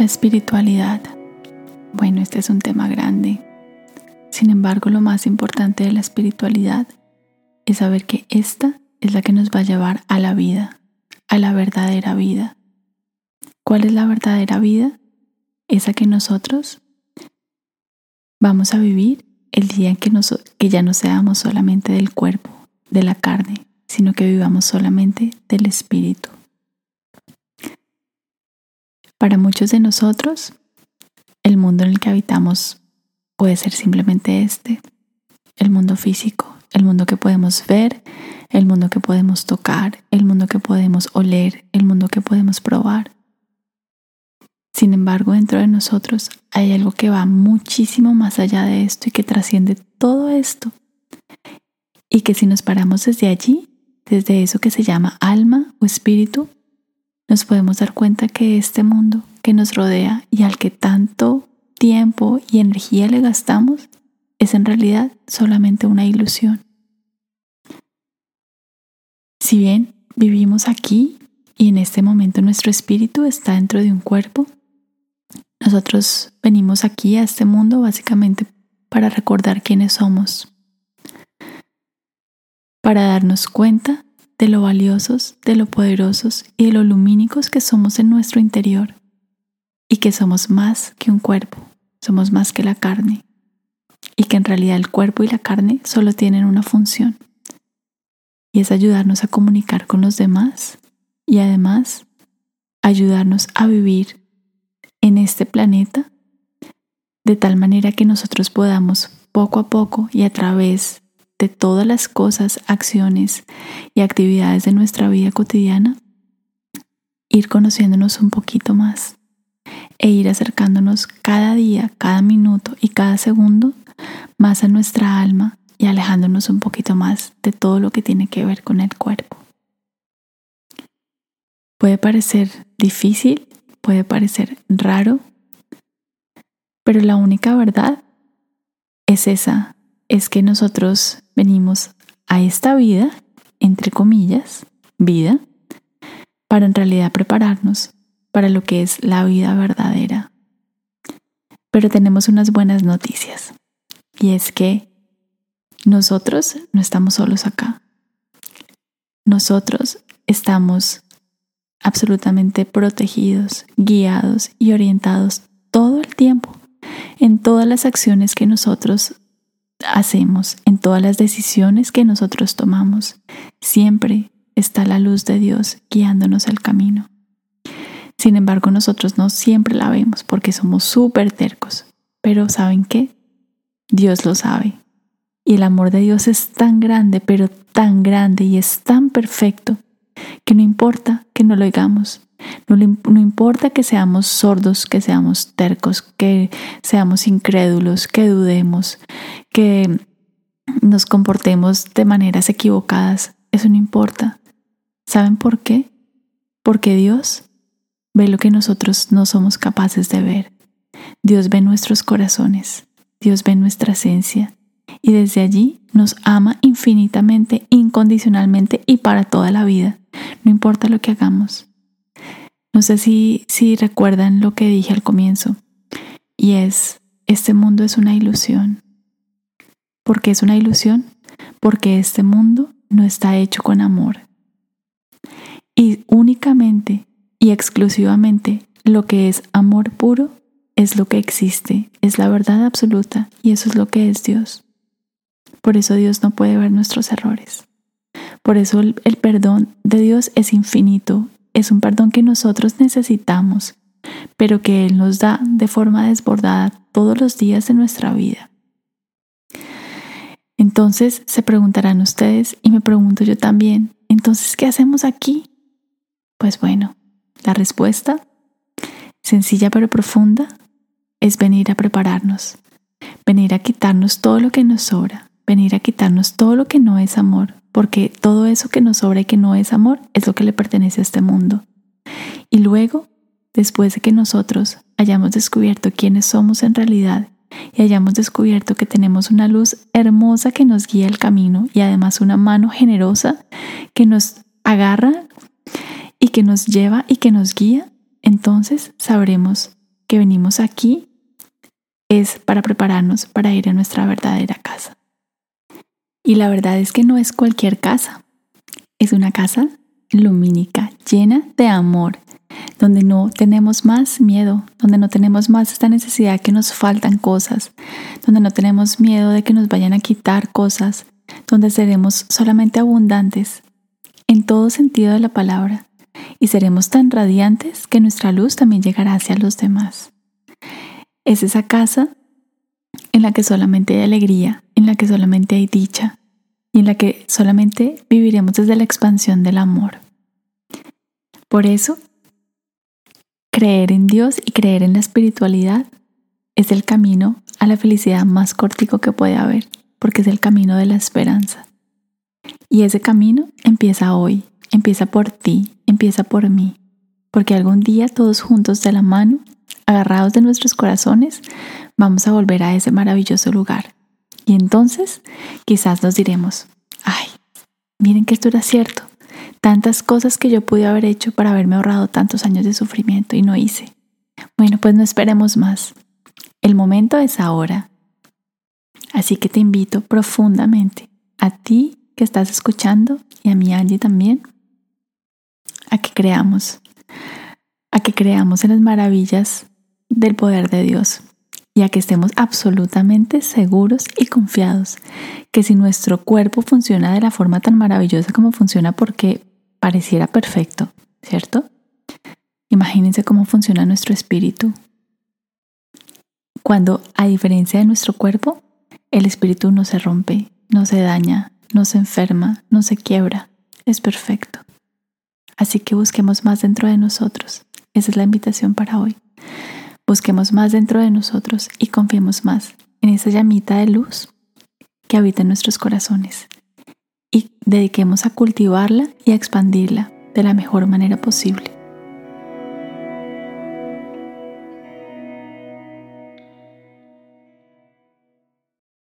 La espiritualidad. Bueno, este es un tema grande. Sin embargo, lo más importante de la espiritualidad es saber que esta es la que nos va a llevar a la vida, a la verdadera vida. ¿Cuál es la verdadera vida? Esa que nosotros vamos a vivir el día en que, que ya no seamos solamente del cuerpo, de la carne, sino que vivamos solamente del espíritu. Para muchos de nosotros, el mundo en el que habitamos puede ser simplemente este, el mundo físico, el mundo que podemos ver, el mundo que podemos tocar, el mundo que podemos oler, el mundo que podemos probar. Sin embargo, dentro de nosotros hay algo que va muchísimo más allá de esto y que trasciende todo esto. Y que si nos paramos desde allí, desde eso que se llama alma o espíritu, nos podemos dar cuenta que este mundo que nos rodea y al que tanto tiempo y energía le gastamos es en realidad solamente una ilusión. Si bien vivimos aquí y en este momento nuestro espíritu está dentro de un cuerpo, nosotros venimos aquí a este mundo básicamente para recordar quiénes somos, para darnos cuenta de lo valiosos, de lo poderosos y de lo lumínicos que somos en nuestro interior y que somos más que un cuerpo, somos más que la carne y que en realidad el cuerpo y la carne solo tienen una función y es ayudarnos a comunicar con los demás y además ayudarnos a vivir en este planeta de tal manera que nosotros podamos poco a poco y a través de todas las cosas, acciones y actividades de nuestra vida cotidiana, ir conociéndonos un poquito más e ir acercándonos cada día, cada minuto y cada segundo más a nuestra alma y alejándonos un poquito más de todo lo que tiene que ver con el cuerpo. Puede parecer difícil, puede parecer raro, pero la única verdad es esa, es que nosotros venimos a esta vida, entre comillas, vida, para en realidad prepararnos para lo que es la vida verdadera. Pero tenemos unas buenas noticias, y es que nosotros no estamos solos acá. Nosotros estamos absolutamente protegidos, guiados y orientados todo el tiempo en todas las acciones que nosotros hacemos, en todas las decisiones que nosotros tomamos, siempre está la luz de Dios guiándonos el camino. Sin embargo, nosotros no siempre la vemos porque somos súper tercos. Pero ¿saben qué? Dios lo sabe. Y el amor de Dios es tan grande, pero tan grande y es tan perfecto, que no importa que no lo oigamos, no, no, importa que seamos sordos, que seamos tercos, que seamos incrédulos, que dudemos, que nos comportemos de maneras equivocadas. Eso no importa. ¿Saben por qué? Porque Dios ve lo que nosotros no somos capaces de ver. Dios ve nuestros corazones, Dios ve nuestra esencia y desde allí nos ama infinitamente, incondicionalmente y para toda la vida, no importa lo que hagamos. No sé si, si recuerdan lo que dije al comienzo, y es, este mundo es una ilusión. ¿Por qué es una ilusión? Porque este mundo no está hecho con amor. Y únicamente y exclusivamente lo que es amor puro es lo que existe, es la verdad absoluta y eso es lo que es Dios. Por eso Dios no puede ver nuestros errores. Por eso el, el perdón de Dios es infinito es un perdón que nosotros necesitamos, pero que Él nos da de forma desbordada todos los días de nuestra vida. Entonces se preguntarán ustedes y me pregunto yo también, entonces, ¿qué hacemos aquí? Pues bueno, la respuesta, sencilla pero profunda, es venir a prepararnos, venir a quitarnos todo lo que nos sobra, venir a quitarnos todo lo que no es amor, porque todo eso que nos sobra y que no es amor es lo que le pertenece a este mundo. Y luego, después de que nosotros hayamos descubierto quiénes somos en realidad y hayamos descubierto que tenemos una luz hermosa que nos guía el camino y además una mano generosa que nos agarra y que nos lleva y que nos guía, entonces sabremos que venimos aquí es para prepararnos para ir a nuestra verdadera casa. Y la verdad es que no es cualquier casa, es una casa lumínica, llena de amor, donde no tenemos más miedo, donde no tenemos más esta necesidad que nos faltan cosas, donde no tenemos miedo de que nos vayan a quitar cosas, donde seremos solamente abundantes en todo sentido de la palabra y seremos tan radiantes que nuestra luz también llegará hacia los demás. Es esa casa en la que solamente hay alegría, en la que solamente hay dicha y en la que solamente viviremos desde la expansión del amor. Por eso, creer en Dios y creer en la espiritualidad es el camino a la felicidad más cortico que puede haber, porque es el camino de la esperanza. Y ese camino empieza hoy, empieza por ti, empieza por mí, porque algún día todos juntos de la mano, agarrados de nuestros corazones, vamos a volver a ese maravilloso lugar. Y entonces quizás nos diremos, ay, miren que esto era cierto, tantas cosas que yo pude haber hecho para haberme ahorrado tantos años de sufrimiento y no hice. Bueno, pues no esperemos más. El momento es ahora. Así que te invito profundamente a ti que estás escuchando y a mi Angie también a que creamos, a que creamos en las maravillas del poder de Dios y a que estemos absolutamente seguros y confiados que si nuestro cuerpo funciona de la forma tan maravillosa como funciona porque pareciera perfecto, ¿cierto? Imagínense cómo funciona nuestro espíritu. Cuando, a diferencia de nuestro cuerpo, el espíritu no se rompe, no se daña, no se enferma, no se quiebra, es perfecto. Así que busquemos más dentro de nosotros. Esa es la invitación para hoy. Busquemos más dentro de nosotros y confiemos más en esa llamita de luz que habita en nuestros corazones dediquemos a cultivarla y a expandirla de la mejor manera posible.